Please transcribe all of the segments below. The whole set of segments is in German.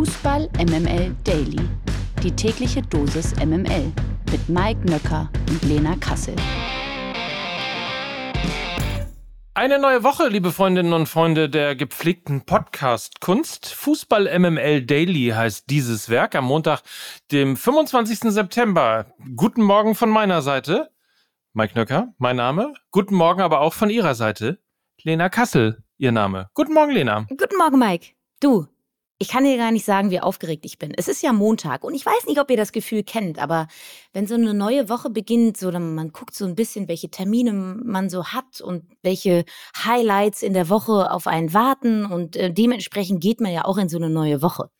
Fußball MML Daily. Die tägliche Dosis MML mit Mike Nöcker und Lena Kassel. Eine neue Woche, liebe Freundinnen und Freunde der gepflegten Podcast-Kunst. Fußball MML Daily heißt dieses Werk am Montag, dem 25. September. Guten Morgen von meiner Seite. Mike Nöcker, mein Name. Guten Morgen aber auch von Ihrer Seite. Lena Kassel, Ihr Name. Guten Morgen, Lena. Guten Morgen, Mike. Du, ich kann dir gar nicht sagen, wie aufgeregt ich bin. Es ist ja Montag und ich weiß nicht, ob ihr das Gefühl kennt, aber wenn so eine neue Woche beginnt, so dann man guckt so ein bisschen, welche Termine man so hat und welche Highlights in der Woche auf einen warten und äh, dementsprechend geht man ja auch in so eine neue Woche.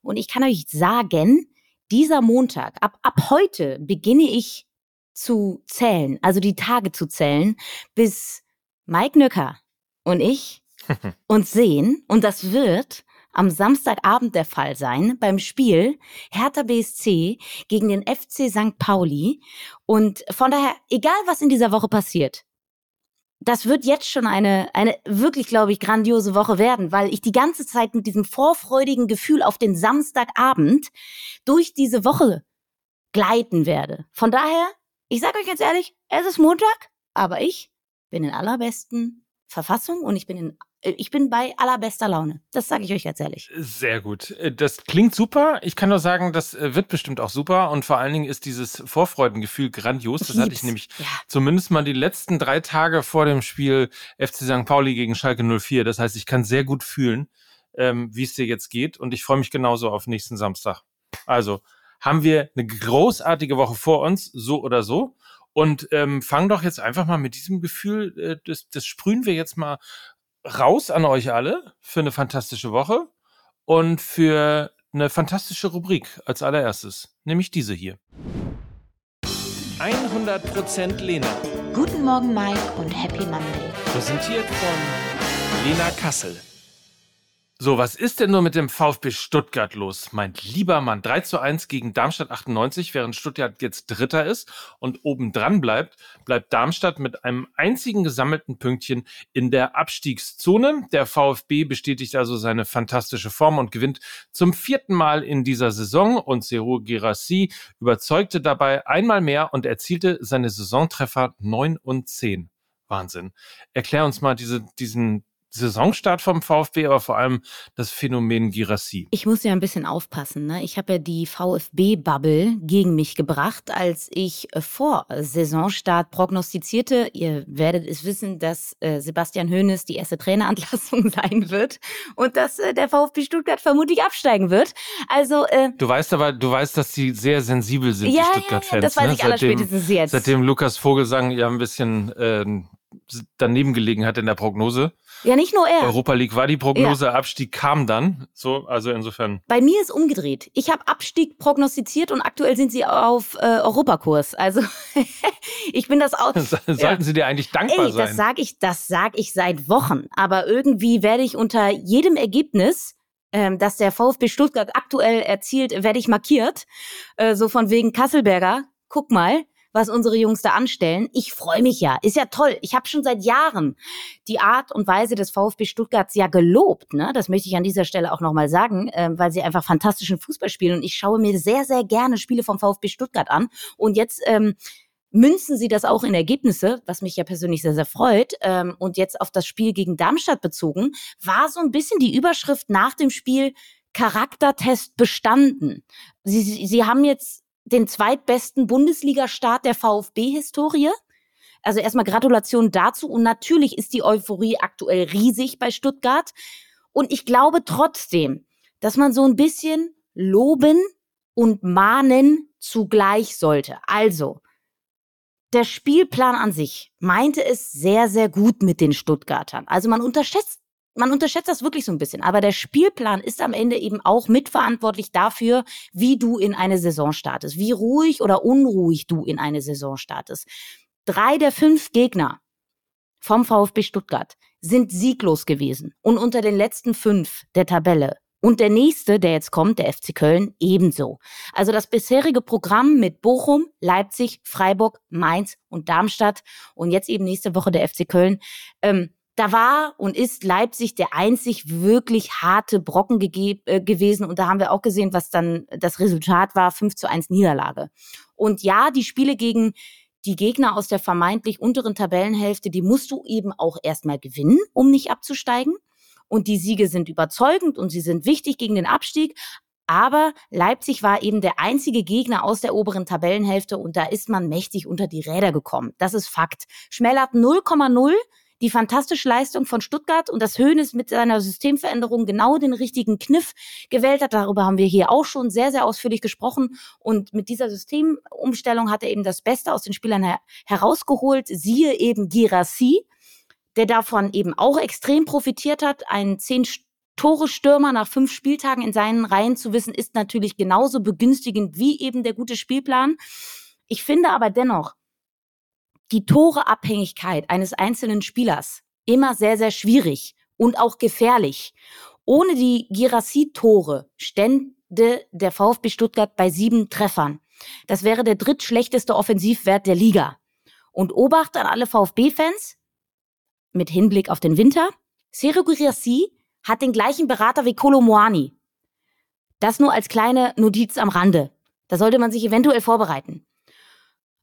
Und ich kann euch sagen, dieser Montag, ab, ab heute beginne ich zu zählen, also die Tage zu zählen, bis Mike Nöcker und ich uns sehen und das wird am Samstagabend der Fall sein beim Spiel Hertha BSC gegen den FC St. Pauli. Und von daher, egal was in dieser Woche passiert, das wird jetzt schon eine, eine wirklich, glaube ich, grandiose Woche werden, weil ich die ganze Zeit mit diesem vorfreudigen Gefühl auf den Samstagabend durch diese Woche gleiten werde. Von daher, ich sage euch ganz ehrlich, es ist Montag, aber ich bin in allerbesten Verfassung und ich bin in ich bin bei allerbester Laune. Das sage ich euch jetzt ehrlich. Sehr gut. Äh, das klingt super. Ich kann nur sagen, das äh, wird bestimmt auch super. Und vor allen Dingen ist dieses Vorfreudengefühl grandios. Das hatte ich nämlich ja. zumindest mal die letzten drei Tage vor dem Spiel FC St. Pauli gegen Schalke 04. Das heißt, ich kann sehr gut fühlen, ähm, wie es dir jetzt geht. Und ich freue mich genauso auf nächsten Samstag. Also haben wir eine großartige Woche vor uns, so oder so. Und ähm, fang doch jetzt einfach mal mit diesem Gefühl, äh, das, das sprühen wir jetzt mal raus an euch alle für eine fantastische Woche und für eine fantastische Rubrik als allererstes, nämlich diese hier. 100% Lena. Guten Morgen, Mike, und Happy Monday. Präsentiert von Lena Kassel. So, was ist denn nur mit dem VfB Stuttgart los? Mein lieber Mann, 3 zu 1 gegen Darmstadt 98, während Stuttgart jetzt Dritter ist und oben dran bleibt, bleibt Darmstadt mit einem einzigen gesammelten Pünktchen in der Abstiegszone. Der VfB bestätigt also seine fantastische Form und gewinnt zum vierten Mal in dieser Saison und Seru Girassi überzeugte dabei einmal mehr und erzielte seine Saisontreffer 9 und 10. Wahnsinn. Erklär uns mal diese, diesen Saisonstart vom VfB, aber vor allem das Phänomen Girassi. Ich muss ja ein bisschen aufpassen. Ne? Ich habe ja die VfB-Bubble gegen mich gebracht, als ich äh, vor Saisonstart prognostizierte. Ihr werdet es wissen, dass äh, Sebastian Hoeneß die erste Trainerantlassung sein wird und dass äh, der VfB Stuttgart vermutlich absteigen wird. Also äh, du weißt aber, du weißt, dass sie sehr sensibel sind, ja, die Stuttgart-Fans. Ja, das weiß ne? ich allerspätestens jetzt. Seitdem Lukas Vogelsang ja ein bisschen äh, daneben gelegen hat in der Prognose. Ja, nicht nur er. Europa League war die Prognose, ja. Abstieg kam dann. So, also insofern. Bei mir ist umgedreht. Ich habe Abstieg prognostiziert und aktuell sind sie auf äh, Europakurs. Also ich bin das auch. Sollten ja. sie dir eigentlich dankbar Ey, sein? Das sage ich, das sag ich seit Wochen. Aber irgendwie werde ich unter jedem Ergebnis ähm, dass der VfB Stuttgart aktuell erzielt, werde ich markiert. Äh, so von wegen Kasselberger, guck mal, was unsere Jungs da anstellen. Ich freue mich ja. Ist ja toll. Ich habe schon seit Jahren die Art und Weise des VfB Stuttgarts ja gelobt. Ne? Das möchte ich an dieser Stelle auch nochmal sagen, äh, weil sie einfach fantastischen Fußball spielen. Und ich schaue mir sehr, sehr gerne Spiele vom VfB Stuttgart an. Und jetzt ähm, münzen sie das auch in Ergebnisse, was mich ja persönlich sehr, sehr freut. Ähm, und jetzt auf das Spiel gegen Darmstadt bezogen, war so ein bisschen die Überschrift nach dem Spiel Charaktertest bestanden. Sie, sie, sie haben jetzt den zweitbesten Bundesliga-Start der VfB-Historie. Also erstmal Gratulation dazu. Und natürlich ist die Euphorie aktuell riesig bei Stuttgart. Und ich glaube trotzdem, dass man so ein bisschen loben und mahnen zugleich sollte. Also, der Spielplan an sich meinte es sehr, sehr gut mit den Stuttgartern. Also man unterschätzt man unterschätzt das wirklich so ein bisschen. Aber der Spielplan ist am Ende eben auch mitverantwortlich dafür, wie du in eine Saison startest, wie ruhig oder unruhig du in eine Saison startest. Drei der fünf Gegner vom VfB Stuttgart sind sieglos gewesen und unter den letzten fünf der Tabelle. Und der nächste, der jetzt kommt, der FC Köln, ebenso. Also das bisherige Programm mit Bochum, Leipzig, Freiburg, Mainz und Darmstadt und jetzt eben nächste Woche der FC Köln. Ähm, da war und ist Leipzig der einzig wirklich harte Brocken äh, gewesen. Und da haben wir auch gesehen, was dann das Resultat war, 5 zu 1 Niederlage. Und ja, die Spiele gegen die Gegner aus der vermeintlich unteren Tabellenhälfte, die musst du eben auch erstmal gewinnen, um nicht abzusteigen. Und die Siege sind überzeugend und sie sind wichtig gegen den Abstieg. Aber Leipzig war eben der einzige Gegner aus der oberen Tabellenhälfte und da ist man mächtig unter die Räder gekommen. Das ist Fakt. Schmellert 0,0 die fantastische Leistung von Stuttgart und dass Hoeneß mit seiner Systemveränderung genau den richtigen Kniff gewählt hat. Darüber haben wir hier auch schon sehr, sehr ausführlich gesprochen. Und mit dieser Systemumstellung hat er eben das Beste aus den Spielern her herausgeholt. Siehe eben Girassi, der davon eben auch extrem profitiert hat. Ein zehn Tore-Stürmer nach fünf Spieltagen in seinen Reihen zu wissen, ist natürlich genauso begünstigend wie eben der gute Spielplan. Ich finde aber dennoch, die Toreabhängigkeit eines einzelnen Spielers immer sehr, sehr schwierig und auch gefährlich. Ohne die Girassi-Tore stände der VfB Stuttgart bei sieben Treffern. Das wäre der drittschlechteste Offensivwert der Liga. Und Obacht an alle VfB-Fans mit Hinblick auf den Winter. Sergio Girassi hat den gleichen Berater wie Kolo Moani. Das nur als kleine Notiz am Rande. Da sollte man sich eventuell vorbereiten.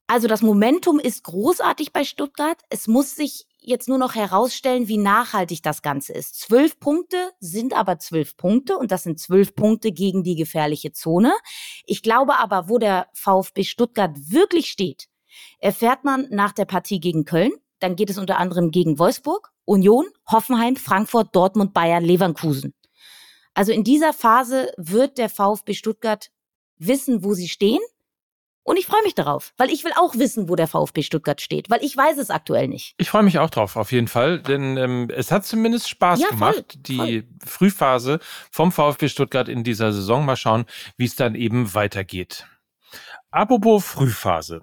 Also das Momentum ist großartig bei Stuttgart. Es muss sich jetzt nur noch herausstellen, wie nachhaltig das Ganze ist. Zwölf Punkte sind aber zwölf Punkte und das sind zwölf Punkte gegen die gefährliche Zone. Ich glaube aber, wo der VfB Stuttgart wirklich steht, erfährt man nach der Partie gegen Köln. Dann geht es unter anderem gegen Wolfsburg, Union, Hoffenheim, Frankfurt, Dortmund, Bayern, Leverkusen. Also in dieser Phase wird der VfB Stuttgart wissen, wo sie stehen und ich freue mich darauf, weil ich will auch wissen, wo der VfB Stuttgart steht, weil ich weiß es aktuell nicht. Ich freue mich auch drauf, auf jeden Fall, denn ähm, es hat zumindest Spaß ja, gemacht, voll, die voll. Frühphase vom VfB Stuttgart in dieser Saison. Mal schauen, wie es dann eben weitergeht. Apropos Frühphase.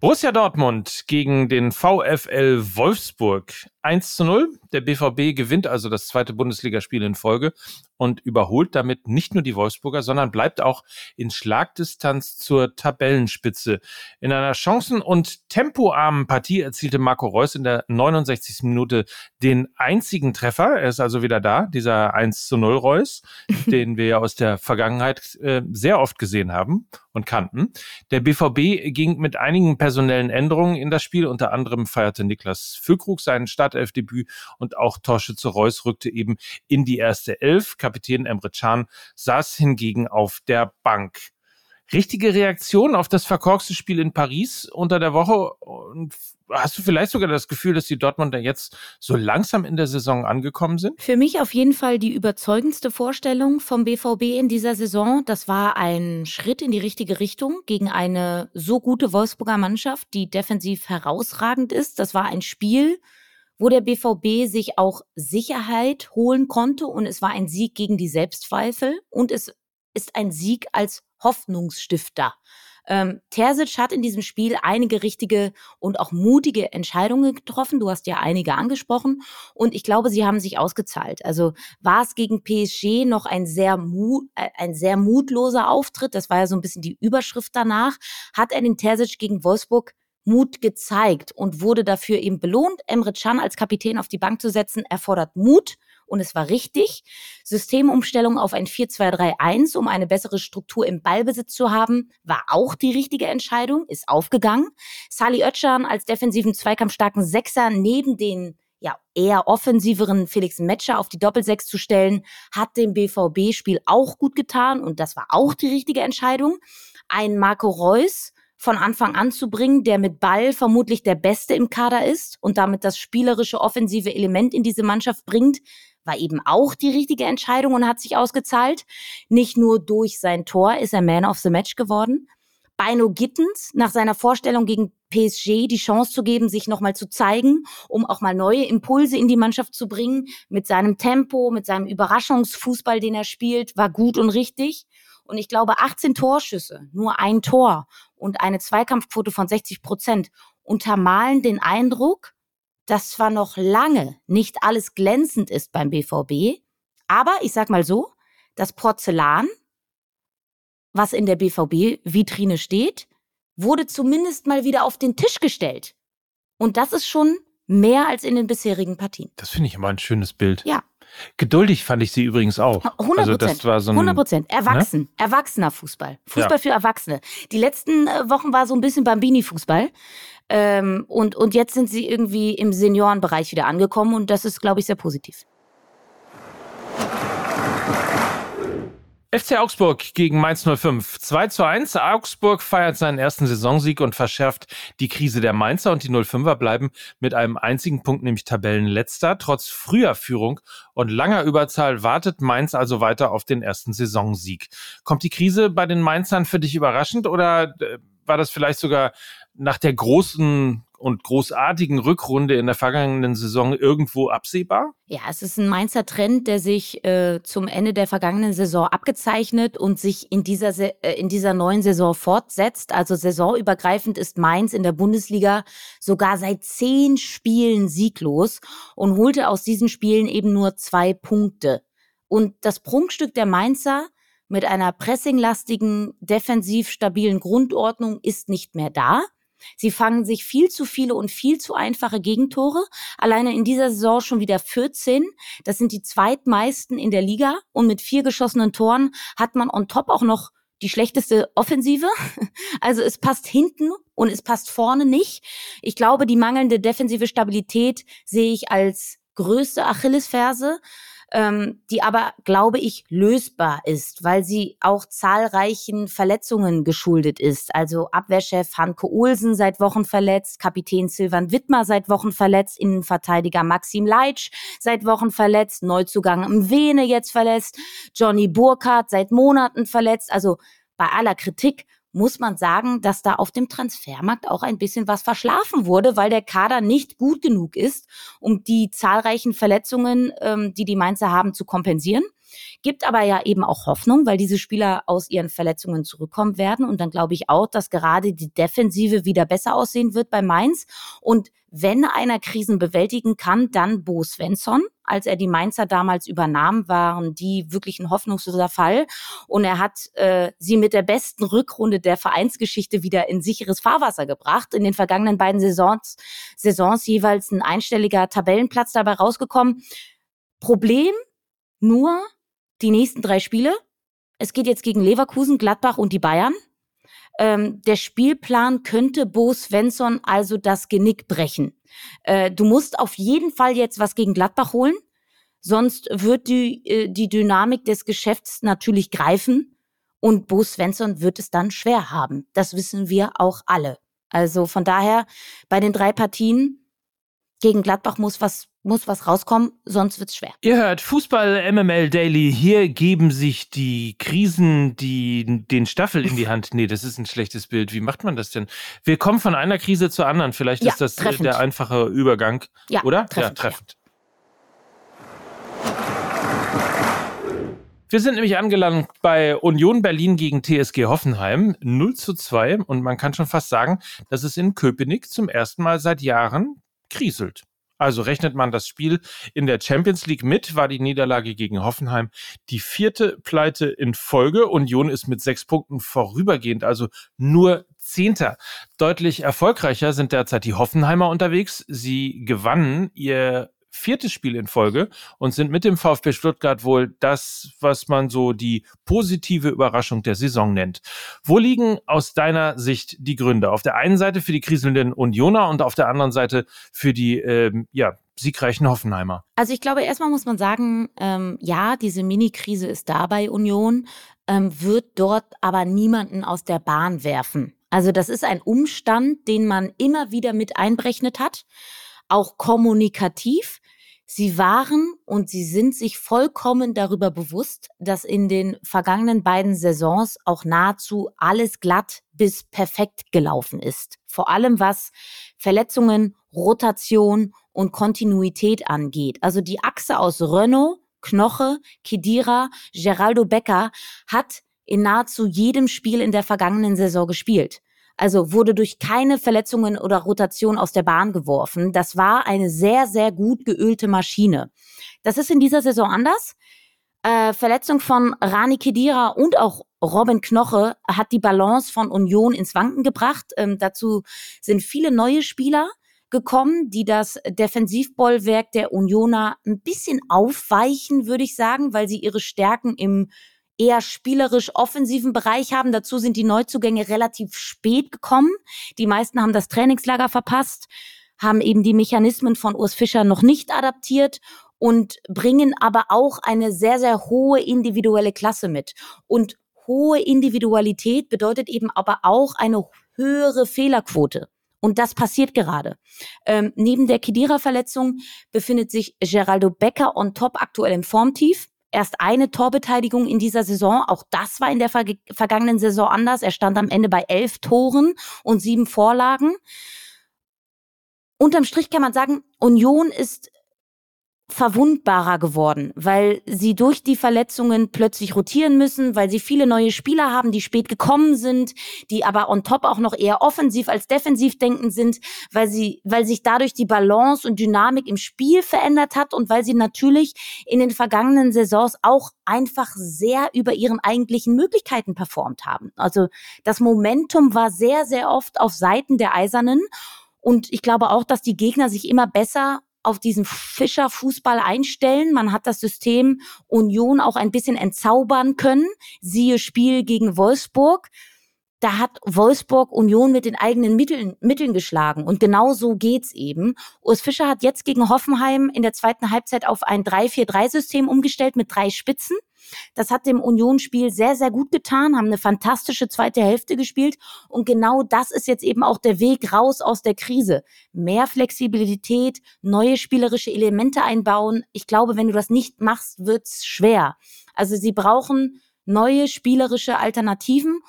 Borussia Dortmund gegen den VfL Wolfsburg 1 zu 0. Der BVB gewinnt also das zweite Bundesligaspiel in Folge und überholt damit nicht nur die Wolfsburger, sondern bleibt auch in Schlagdistanz zur Tabellenspitze. In einer chancen- und tempoarmen Partie erzielte Marco Reus in der 69. Minute den einzigen Treffer. Er ist also wieder da, dieser 1 zu 0 Reus, den wir ja aus der Vergangenheit äh, sehr oft gesehen haben und kannten. Der BVB ging mit einigen personellen Änderungen in das Spiel. Unter anderem feierte Niklas Füllkrug seinen Startelfdebüt und auch Torschütze Reus rückte eben in die erste Elf. Kapitän Emre Can saß hingegen auf der Bank. Richtige Reaktion auf das verkorkste Spiel in Paris unter der Woche? Und hast du vielleicht sogar das Gefühl, dass die Dortmunder jetzt so langsam in der Saison angekommen sind? Für mich auf jeden Fall die überzeugendste Vorstellung vom BVB in dieser Saison. Das war ein Schritt in die richtige Richtung gegen eine so gute Wolfsburger Mannschaft, die defensiv herausragend ist. Das war ein Spiel, wo der BVB sich auch Sicherheit holen konnte und es war ein Sieg gegen die Selbstzweifel und es ist ein Sieg als Hoffnungsstifter. Ähm, Terzic hat in diesem Spiel einige richtige und auch mutige Entscheidungen getroffen. Du hast ja einige angesprochen und ich glaube, sie haben sich ausgezahlt. Also war es gegen PSG noch ein sehr, mut, äh, ein sehr mutloser Auftritt. Das war ja so ein bisschen die Überschrift danach. Hat er den Terzic gegen Wolfsburg Mut gezeigt und wurde dafür eben belohnt. Emre Can als Kapitän auf die Bank zu setzen, erfordert Mut und es war richtig. Systemumstellung auf ein 4-2-3-1, um eine bessere Struktur im Ballbesitz zu haben, war auch die richtige Entscheidung, ist aufgegangen. Sali Özcan als defensiven zweikampfstarken Sechser neben den ja, eher offensiveren Felix Metscher auf die Doppelsechs zu stellen, hat dem BVB-Spiel auch gut getan und das war auch die richtige Entscheidung. Ein Marco Reus von Anfang an zu bringen, der mit Ball vermutlich der Beste im Kader ist und damit das spielerische offensive Element in diese Mannschaft bringt, war eben auch die richtige Entscheidung und hat sich ausgezahlt. Nicht nur durch sein Tor ist er Man of the Match geworden. Beino Gittens nach seiner Vorstellung gegen PSG die Chance zu geben, sich nochmal zu zeigen, um auch mal neue Impulse in die Mannschaft zu bringen. Mit seinem Tempo, mit seinem Überraschungsfußball, den er spielt, war gut und richtig. Und ich glaube, 18 Torschüsse, nur ein Tor und eine Zweikampfquote von 60 Prozent untermalen den Eindruck, dass zwar noch lange nicht alles glänzend ist beim BVB, aber ich sag mal so, das Porzellan, was in der BVB-Vitrine steht, wurde zumindest mal wieder auf den Tisch gestellt. Und das ist schon mehr als in den bisherigen Partien. Das finde ich immer ein schönes Bild. Ja. Geduldig fand ich sie übrigens auch. 100 Also das war so ein, 100 Prozent. Erwachsen. Ne? Erwachsener Fußball. Fußball ja. für Erwachsene. Die letzten äh, Wochen war so ein bisschen Bambini-Fußball. Ähm, und, und jetzt sind sie irgendwie im Seniorenbereich wieder angekommen und das ist, glaube ich, sehr positiv. FC Augsburg gegen Mainz 05. 2 zu 1. Augsburg feiert seinen ersten Saisonsieg und verschärft die Krise der Mainzer und die 05er bleiben mit einem einzigen Punkt, nämlich Tabellenletzter. Trotz früher Führung und langer Überzahl wartet Mainz also weiter auf den ersten Saisonsieg. Kommt die Krise bei den Mainzern für dich überraschend oder äh, war das vielleicht sogar nach der großen und großartigen Rückrunde in der vergangenen Saison irgendwo absehbar? Ja, es ist ein Mainzer Trend, der sich äh, zum Ende der vergangenen Saison abgezeichnet und sich in dieser, äh, in dieser neuen Saison fortsetzt. Also saisonübergreifend ist Mainz in der Bundesliga sogar seit zehn Spielen sieglos und holte aus diesen Spielen eben nur zwei Punkte. Und das Prunkstück der Mainzer mit einer pressinglastigen, defensiv stabilen Grundordnung ist nicht mehr da. Sie fangen sich viel zu viele und viel zu einfache Gegentore. Alleine in dieser Saison schon wieder 14. Das sind die zweitmeisten in der Liga. Und mit vier geschossenen Toren hat man on top auch noch die schlechteste Offensive. Also es passt hinten und es passt vorne nicht. Ich glaube, die mangelnde defensive Stabilität sehe ich als größte Achillesferse ähm, die aber, glaube ich, lösbar ist, weil sie auch zahlreichen Verletzungen geschuldet ist. Also Abwehrchef Hanke Olsen seit Wochen verletzt, Kapitän Silvan Wittmer seit Wochen verletzt, Innenverteidiger Maxim Leitsch seit Wochen verletzt, Neuzugang im Vene jetzt verletzt, Johnny Burkhardt seit Monaten verletzt. Also bei aller Kritik muss man sagen, dass da auf dem Transfermarkt auch ein bisschen was verschlafen wurde, weil der Kader nicht gut genug ist, um die zahlreichen Verletzungen, ähm, die die Mainzer haben, zu kompensieren. Gibt aber ja eben auch Hoffnung, weil diese Spieler aus ihren Verletzungen zurückkommen werden. Und dann glaube ich auch, dass gerade die Defensive wieder besser aussehen wird bei Mainz. Und wenn einer Krisen bewältigen kann, dann Bo Svensson. Als er die Mainzer damals übernahm, waren die wirklich ein hoffnungsloser Fall. Und er hat äh, sie mit der besten Rückrunde der Vereinsgeschichte wieder in sicheres Fahrwasser gebracht. In den vergangenen beiden Saisons, Saisons jeweils ein einstelliger Tabellenplatz dabei rausgekommen. Problem nur die nächsten drei Spiele. Es geht jetzt gegen Leverkusen, Gladbach und die Bayern. Ähm, der Spielplan könnte Bo Svensson also das Genick brechen. Äh, du musst auf jeden Fall jetzt was gegen Gladbach holen, sonst wird die, äh, die Dynamik des Geschäfts natürlich greifen und Bo Svensson wird es dann schwer haben. Das wissen wir auch alle. Also von daher bei den drei Partien gegen Gladbach muss was muss was rauskommen, sonst wird's schwer. Ihr hört Fußball MML Daily. Hier geben sich die Krisen die den Staffel in die Hand. Nee, das ist ein schlechtes Bild. Wie macht man das denn? Wir kommen von einer Krise zur anderen. Vielleicht ja, ist das treffend. der einfache Übergang, ja, oder? Treffend, ja, treffend. Wir sind nämlich angelangt bei Union Berlin gegen TSG Hoffenheim 0 zu 2 und man kann schon fast sagen, dass es in Köpenick zum ersten Mal seit Jahren kriselt. Also rechnet man das Spiel in der Champions League mit, war die Niederlage gegen Hoffenheim die vierte Pleite in Folge. Union ist mit sechs Punkten vorübergehend, also nur Zehnter. Deutlich erfolgreicher sind derzeit die Hoffenheimer unterwegs. Sie gewannen ihr viertes Spiel in Folge und sind mit dem VfB Stuttgart wohl das, was man so die positive Überraschung der Saison nennt. Wo liegen aus deiner Sicht die Gründe? Auf der einen Seite für die kriselnden Unioner und auf der anderen Seite für die ähm, ja, siegreichen Hoffenheimer? Also ich glaube, erstmal muss man sagen, ähm, ja, diese Mini-Krise ist da bei Union, ähm, wird dort aber niemanden aus der Bahn werfen. Also das ist ein Umstand, den man immer wieder mit einberechnet hat, auch kommunikativ. Sie waren und sie sind sich vollkommen darüber bewusst, dass in den vergangenen beiden Saisons auch nahezu alles glatt bis perfekt gelaufen ist. Vor allem was Verletzungen, Rotation und Kontinuität angeht. Also die Achse aus Renault, Knoche, Kedira, Geraldo Becker hat in nahezu jedem Spiel in der vergangenen Saison gespielt. Also wurde durch keine Verletzungen oder Rotation aus der Bahn geworfen. Das war eine sehr, sehr gut geölte Maschine. Das ist in dieser Saison anders. Äh, Verletzung von Rani Kedira und auch Robin Knoche hat die Balance von Union ins Wanken gebracht. Ähm, dazu sind viele neue Spieler gekommen, die das Defensivbollwerk der Unioner ein bisschen aufweichen, würde ich sagen, weil sie ihre Stärken im eher spielerisch offensiven Bereich haben. Dazu sind die Neuzugänge relativ spät gekommen. Die meisten haben das Trainingslager verpasst, haben eben die Mechanismen von Urs Fischer noch nicht adaptiert und bringen aber auch eine sehr, sehr hohe individuelle Klasse mit. Und hohe Individualität bedeutet eben aber auch eine höhere Fehlerquote. Und das passiert gerade. Ähm, neben der Kedira-Verletzung befindet sich Geraldo Becker on top aktuell im Formtief. Erst eine Torbeteiligung in dieser Saison. Auch das war in der ver vergangenen Saison anders. Er stand am Ende bei elf Toren und sieben Vorlagen. Unterm Strich kann man sagen, Union ist verwundbarer geworden, weil sie durch die Verletzungen plötzlich rotieren müssen, weil sie viele neue Spieler haben, die spät gekommen sind, die aber on top auch noch eher offensiv als defensiv denken sind, weil sie, weil sich dadurch die Balance und Dynamik im Spiel verändert hat und weil sie natürlich in den vergangenen Saisons auch einfach sehr über ihren eigentlichen Möglichkeiten performt haben. Also das Momentum war sehr, sehr oft auf Seiten der Eisernen und ich glaube auch, dass die Gegner sich immer besser auf diesen Fischer-Fußball einstellen. Man hat das System Union auch ein bisschen entzaubern können. Siehe Spiel gegen Wolfsburg. Da hat Wolfsburg Union mit den eigenen Mitteln, Mitteln geschlagen. Und genau so geht's eben. Urs Fischer hat jetzt gegen Hoffenheim in der zweiten Halbzeit auf ein 3-4-3-System umgestellt mit drei Spitzen. Das hat dem Unionsspiel sehr, sehr gut getan, haben eine fantastische zweite Hälfte gespielt. Und genau das ist jetzt eben auch der Weg raus aus der Krise. Mehr Flexibilität, neue spielerische Elemente einbauen. Ich glaube, wenn du das nicht machst, wird's schwer. Also sie brauchen neue spielerische Alternativen.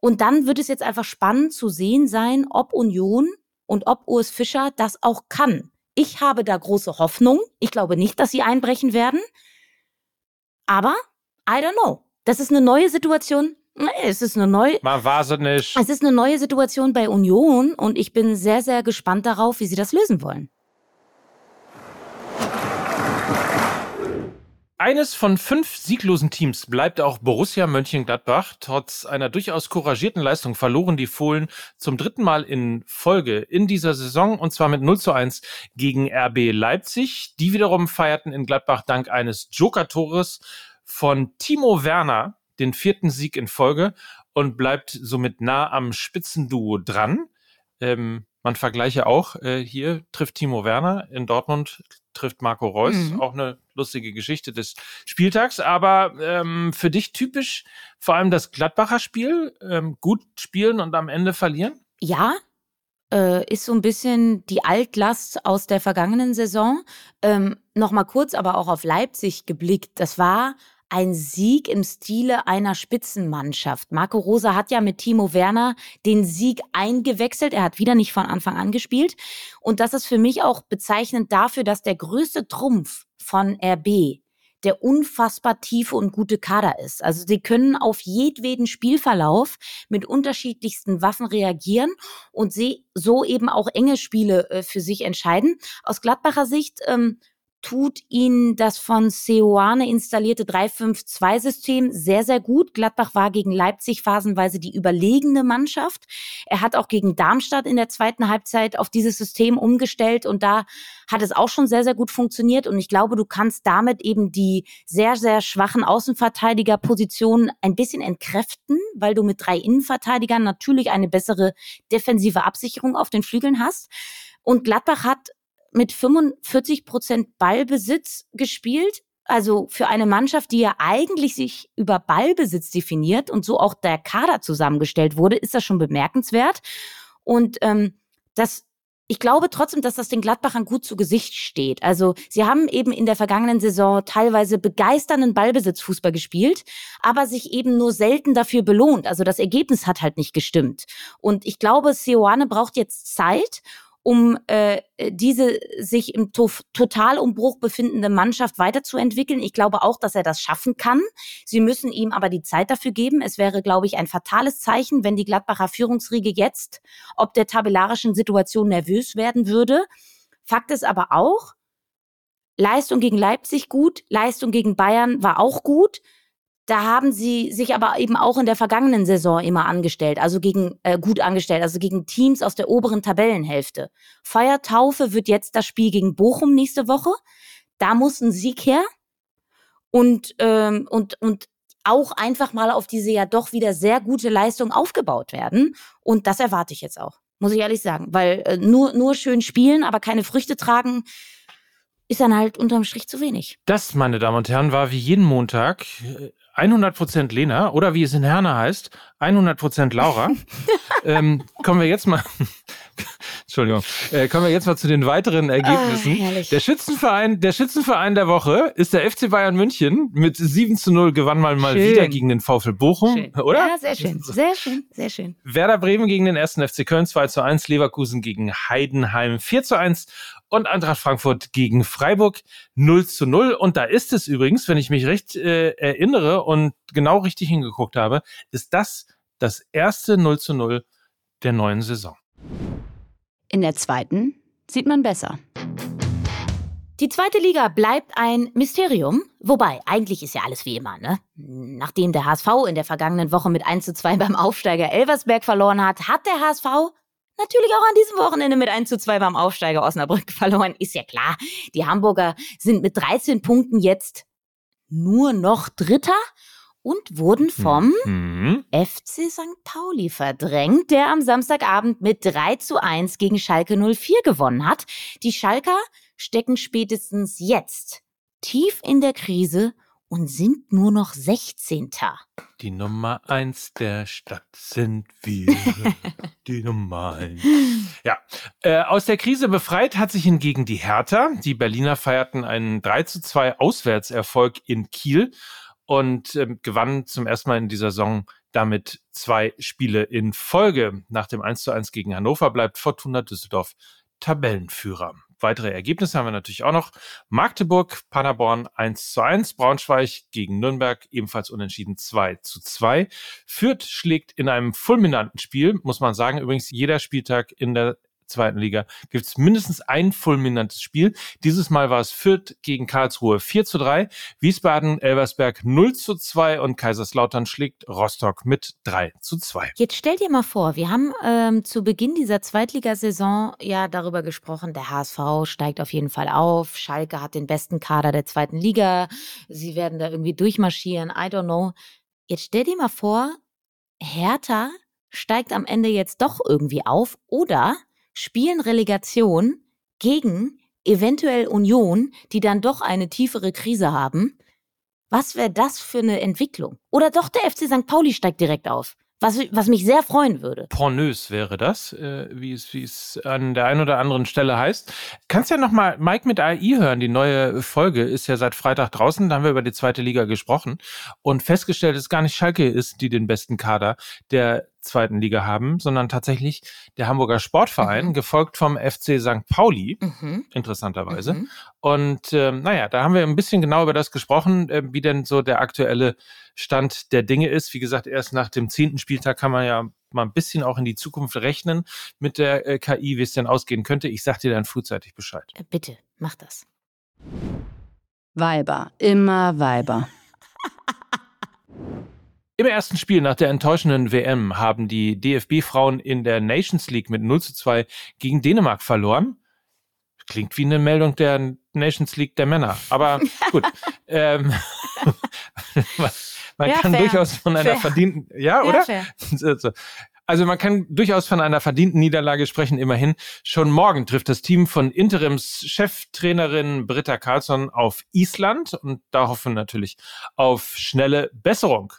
Und dann wird es jetzt einfach spannend zu sehen sein, ob Union und ob Urs Fischer das auch kann. Ich habe da große Hoffnung. Ich glaube nicht, dass sie einbrechen werden. Aber I don't know. Das ist eine neue Situation. Es ist eine neue. Man war so nicht. Es ist eine neue Situation bei Union und ich bin sehr, sehr gespannt darauf, wie sie das lösen wollen. Eines von fünf sieglosen Teams bleibt auch Borussia Mönchengladbach. Trotz einer durchaus couragierten Leistung verloren die Fohlen zum dritten Mal in Folge in dieser Saison und zwar mit 0 zu 1 gegen RB Leipzig. Die wiederum feierten in Gladbach dank eines Joker-Tores von Timo Werner den vierten Sieg in Folge und bleibt somit nah am Spitzenduo dran. Ähm, man vergleiche auch, äh, hier trifft Timo Werner, in Dortmund trifft Marco Reus, mhm. auch eine lustige Geschichte des Spieltags, aber ähm, für dich typisch vor allem das Gladbacher Spiel, ähm, gut spielen und am Ende verlieren? Ja, äh, ist so ein bisschen die Altlast aus der vergangenen Saison. Ähm, Nochmal kurz aber auch auf Leipzig geblickt. Das war ein Sieg im Stile einer Spitzenmannschaft. Marco Rosa hat ja mit Timo Werner den Sieg eingewechselt. Er hat wieder nicht von Anfang an gespielt. Und das ist für mich auch bezeichnend dafür, dass der größte Trumpf von RB der unfassbar tiefe und gute Kader ist. Also sie können auf jedweden Spielverlauf mit unterschiedlichsten Waffen reagieren und sie so eben auch enge Spiele äh, für sich entscheiden. Aus Gladbacher Sicht ähm, tut Ihnen das von Seoane installierte 3-5-2-System sehr, sehr gut. Gladbach war gegen Leipzig phasenweise die überlegene Mannschaft. Er hat auch gegen Darmstadt in der zweiten Halbzeit auf dieses System umgestellt und da hat es auch schon sehr, sehr gut funktioniert. Und ich glaube, du kannst damit eben die sehr, sehr schwachen Außenverteidigerpositionen ein bisschen entkräften, weil du mit drei Innenverteidigern natürlich eine bessere defensive Absicherung auf den Flügeln hast. Und Gladbach hat mit 45 Prozent Ballbesitz gespielt. Also für eine Mannschaft, die ja eigentlich sich über Ballbesitz definiert und so auch der Kader zusammengestellt wurde, ist das schon bemerkenswert. Und ähm, das ich glaube trotzdem, dass das den Gladbachern gut zu Gesicht steht. Also sie haben eben in der vergangenen Saison teilweise begeisternden Ballbesitzfußball gespielt, aber sich eben nur selten dafür belohnt. Also das Ergebnis hat halt nicht gestimmt. Und ich glaube, Sioane braucht jetzt Zeit um äh, diese sich im to Totalumbruch befindende Mannschaft weiterzuentwickeln. Ich glaube auch, dass er das schaffen kann. Sie müssen ihm aber die Zeit dafür geben. Es wäre, glaube ich, ein fatales Zeichen, wenn die Gladbacher Führungsriege jetzt ob der tabellarischen Situation nervös werden würde. Fakt ist aber auch, Leistung gegen Leipzig gut, Leistung gegen Bayern war auch gut. Da haben sie sich aber eben auch in der vergangenen Saison immer angestellt, also gegen äh, gut angestellt, also gegen Teams aus der oberen Tabellenhälfte. Feiertaufe wird jetzt das Spiel gegen Bochum nächste Woche. Da muss ein Sieg her und ähm, und und auch einfach mal auf diese ja doch wieder sehr gute Leistung aufgebaut werden. Und das erwarte ich jetzt auch, muss ich ehrlich sagen, weil äh, nur nur schön spielen, aber keine Früchte tragen ist dann halt unterm Strich zu wenig. Das, meine Damen und Herren, war wie jeden Montag 100% Lena oder wie es in Herne heißt, 100% Laura. ähm, kommen wir jetzt mal, Entschuldigung, äh, kommen wir jetzt mal zu den weiteren Ergebnissen. Oh, der Schützenverein, der Schützenverein der Woche ist der FC Bayern München mit 7 zu 0 gewann mal mal schön. wieder gegen den VfL Bochum, schön. oder? Ja, sehr schön, sehr schön, sehr schön. Werder Bremen gegen den ersten FC Köln 2 zu 1, Leverkusen gegen Heidenheim 4 zu 1 und Eintracht Frankfurt gegen Freiburg 0 zu 0. Und da ist es übrigens, wenn ich mich recht äh, erinnere und genau richtig hingeguckt habe, ist das das erste 0 zu 0 der neuen Saison. In der zweiten sieht man besser. Die zweite Liga bleibt ein Mysterium. Wobei, eigentlich ist ja alles wie immer, ne? Nachdem der HSV in der vergangenen Woche mit 1 zu 2 beim Aufsteiger Elversberg verloren hat, hat der HSV natürlich auch an diesem Wochenende mit 1 zu 2 beim Aufsteiger Osnabrück verloren. Ist ja klar. Die Hamburger sind mit 13 Punkten jetzt nur noch Dritter und wurden vom mhm. FC St. Pauli verdrängt, der am Samstagabend mit 3 zu 1 gegen Schalke 04 gewonnen hat. Die Schalker stecken spätestens jetzt tief in der Krise und sind nur noch 16. Die Nummer eins der Stadt sind wir. die Nummer eins. Ja. Äh, aus der Krise befreit hat sich hingegen die Hertha. Die Berliner feierten einen 3 zu 2 Auswärtserfolg in Kiel und äh, gewannen zum ersten Mal in dieser Saison damit zwei Spiele in Folge. Nach dem 1 zu 1 gegen Hannover bleibt Fortuna Düsseldorf Tabellenführer weitere Ergebnisse haben wir natürlich auch noch. Magdeburg, Paderborn 1 zu 1, Braunschweig gegen Nürnberg ebenfalls unentschieden 2 zu 2. Fürth schlägt in einem fulminanten Spiel, muss man sagen, übrigens jeder Spieltag in der zweiten Liga gibt es mindestens ein fulminantes Spiel. Dieses Mal war es Fürth gegen Karlsruhe 4 zu 3, Wiesbaden, Elversberg 0 zu 2 und Kaiserslautern schlägt Rostock mit 3 zu 2. Jetzt stell dir mal vor, wir haben ähm, zu Beginn dieser Zweitligasaison ja darüber gesprochen, der HSV steigt auf jeden Fall auf, Schalke hat den besten Kader der zweiten Liga, sie werden da irgendwie durchmarschieren, I don't know. Jetzt stell dir mal vor, Hertha steigt am Ende jetzt doch irgendwie auf oder spielen Relegation gegen eventuell Union, die dann doch eine tiefere Krise haben. Was wäre das für eine Entwicklung? Oder doch der FC St. Pauli steigt direkt auf. Was, was mich sehr freuen würde. Pornös wäre das, äh, wie, es, wie es an der einen oder anderen Stelle heißt. Kannst ja nochmal Mike mit AI hören. Die neue Folge ist ja seit Freitag draußen. Da haben wir über die zweite Liga gesprochen und festgestellt, dass es gar nicht Schalke ist, die den besten Kader der zweiten Liga haben, sondern tatsächlich der Hamburger Sportverein, mhm. gefolgt vom FC St. Pauli, mhm. interessanterweise. Mhm. Und ähm, naja, da haben wir ein bisschen genau über das gesprochen, äh, wie denn so der aktuelle Stand der Dinge ist. Wie gesagt, erst nach dem zehnten Spieltag kann man ja mal ein bisschen auch in die Zukunft rechnen mit der äh, KI, wie es denn ausgehen könnte. Ich sag dir dann frühzeitig Bescheid. Äh, bitte, mach das. Weiber, immer Weiber. Im ersten Spiel nach der enttäuschenden WM haben die DFB-Frauen in der Nations League mit 0 zu 2 gegen Dänemark verloren. Klingt wie eine Meldung der Nations League der Männer. Aber gut. ähm, man ja, kann fair. durchaus von einer fair. verdienten, ja, ja oder? Fair. Also man kann durchaus von einer verdienten Niederlage sprechen. Immerhin schon morgen trifft das Team von Interims-Cheftrainerin Britta Carlsson auf Island und da hoffen wir natürlich auf schnelle Besserung.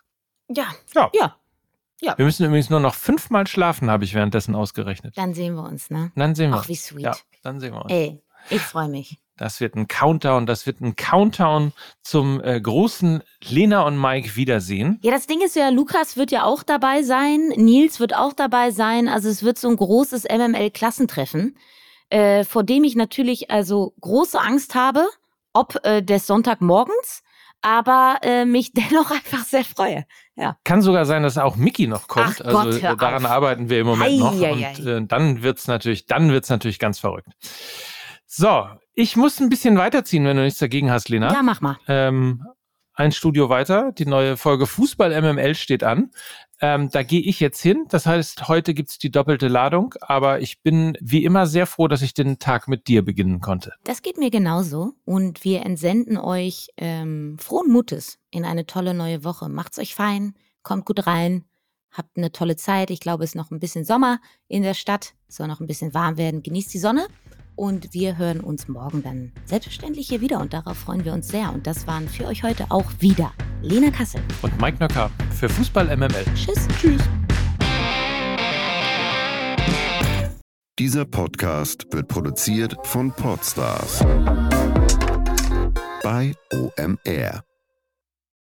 Ja. Ja. Ja. Ja. Wir müssen übrigens nur noch fünfmal schlafen, habe ich währenddessen ausgerechnet. Dann sehen wir uns, ne? Dann sehen wir uns. Ach, wie sweet. Ja, dann sehen wir uns. Ey, ich freue mich. Das wird ein Countdown, das wird ein Countdown zum äh, großen Lena und Mike Wiedersehen. Ja, das Ding ist ja, Lukas wird ja auch dabei sein, Nils wird auch dabei sein. Also es wird so ein großes MML-Klassentreffen, äh, vor dem ich natürlich also große Angst habe, ob äh, des Sonntagmorgens aber äh, mich dennoch einfach sehr freue. Ja. Kann sogar sein, dass auch Mickey noch kommt. Ach also Gott, daran auf. arbeiten wir im Moment Ei, noch. und äh, dann wird's natürlich, dann wird's natürlich ganz verrückt. So, ich muss ein bisschen weiterziehen, wenn du nichts dagegen hast, Lena. Ja, mach mal. Ähm, ein Studio weiter. Die neue Folge Fußball MML steht an. Ähm, da gehe ich jetzt hin. Das heißt, heute gibt's die doppelte Ladung, aber ich bin wie immer sehr froh, dass ich den Tag mit dir beginnen konnte. Das geht mir genauso und wir entsenden euch ähm, frohen Mutes in eine tolle neue Woche. Macht's euch fein, kommt gut rein, habt eine tolle Zeit. Ich glaube, es ist noch ein bisschen Sommer in der Stadt, soll noch ein bisschen warm werden. Genießt die Sonne und wir hören uns morgen dann selbstverständlich hier wieder und darauf freuen wir uns sehr. Und das waren für euch heute auch wieder Lena Kassel und Mike Nöcker für Fußball MML. Tschüss. Tschüss. Dieser Podcast wird produziert von Podstars bei OMR.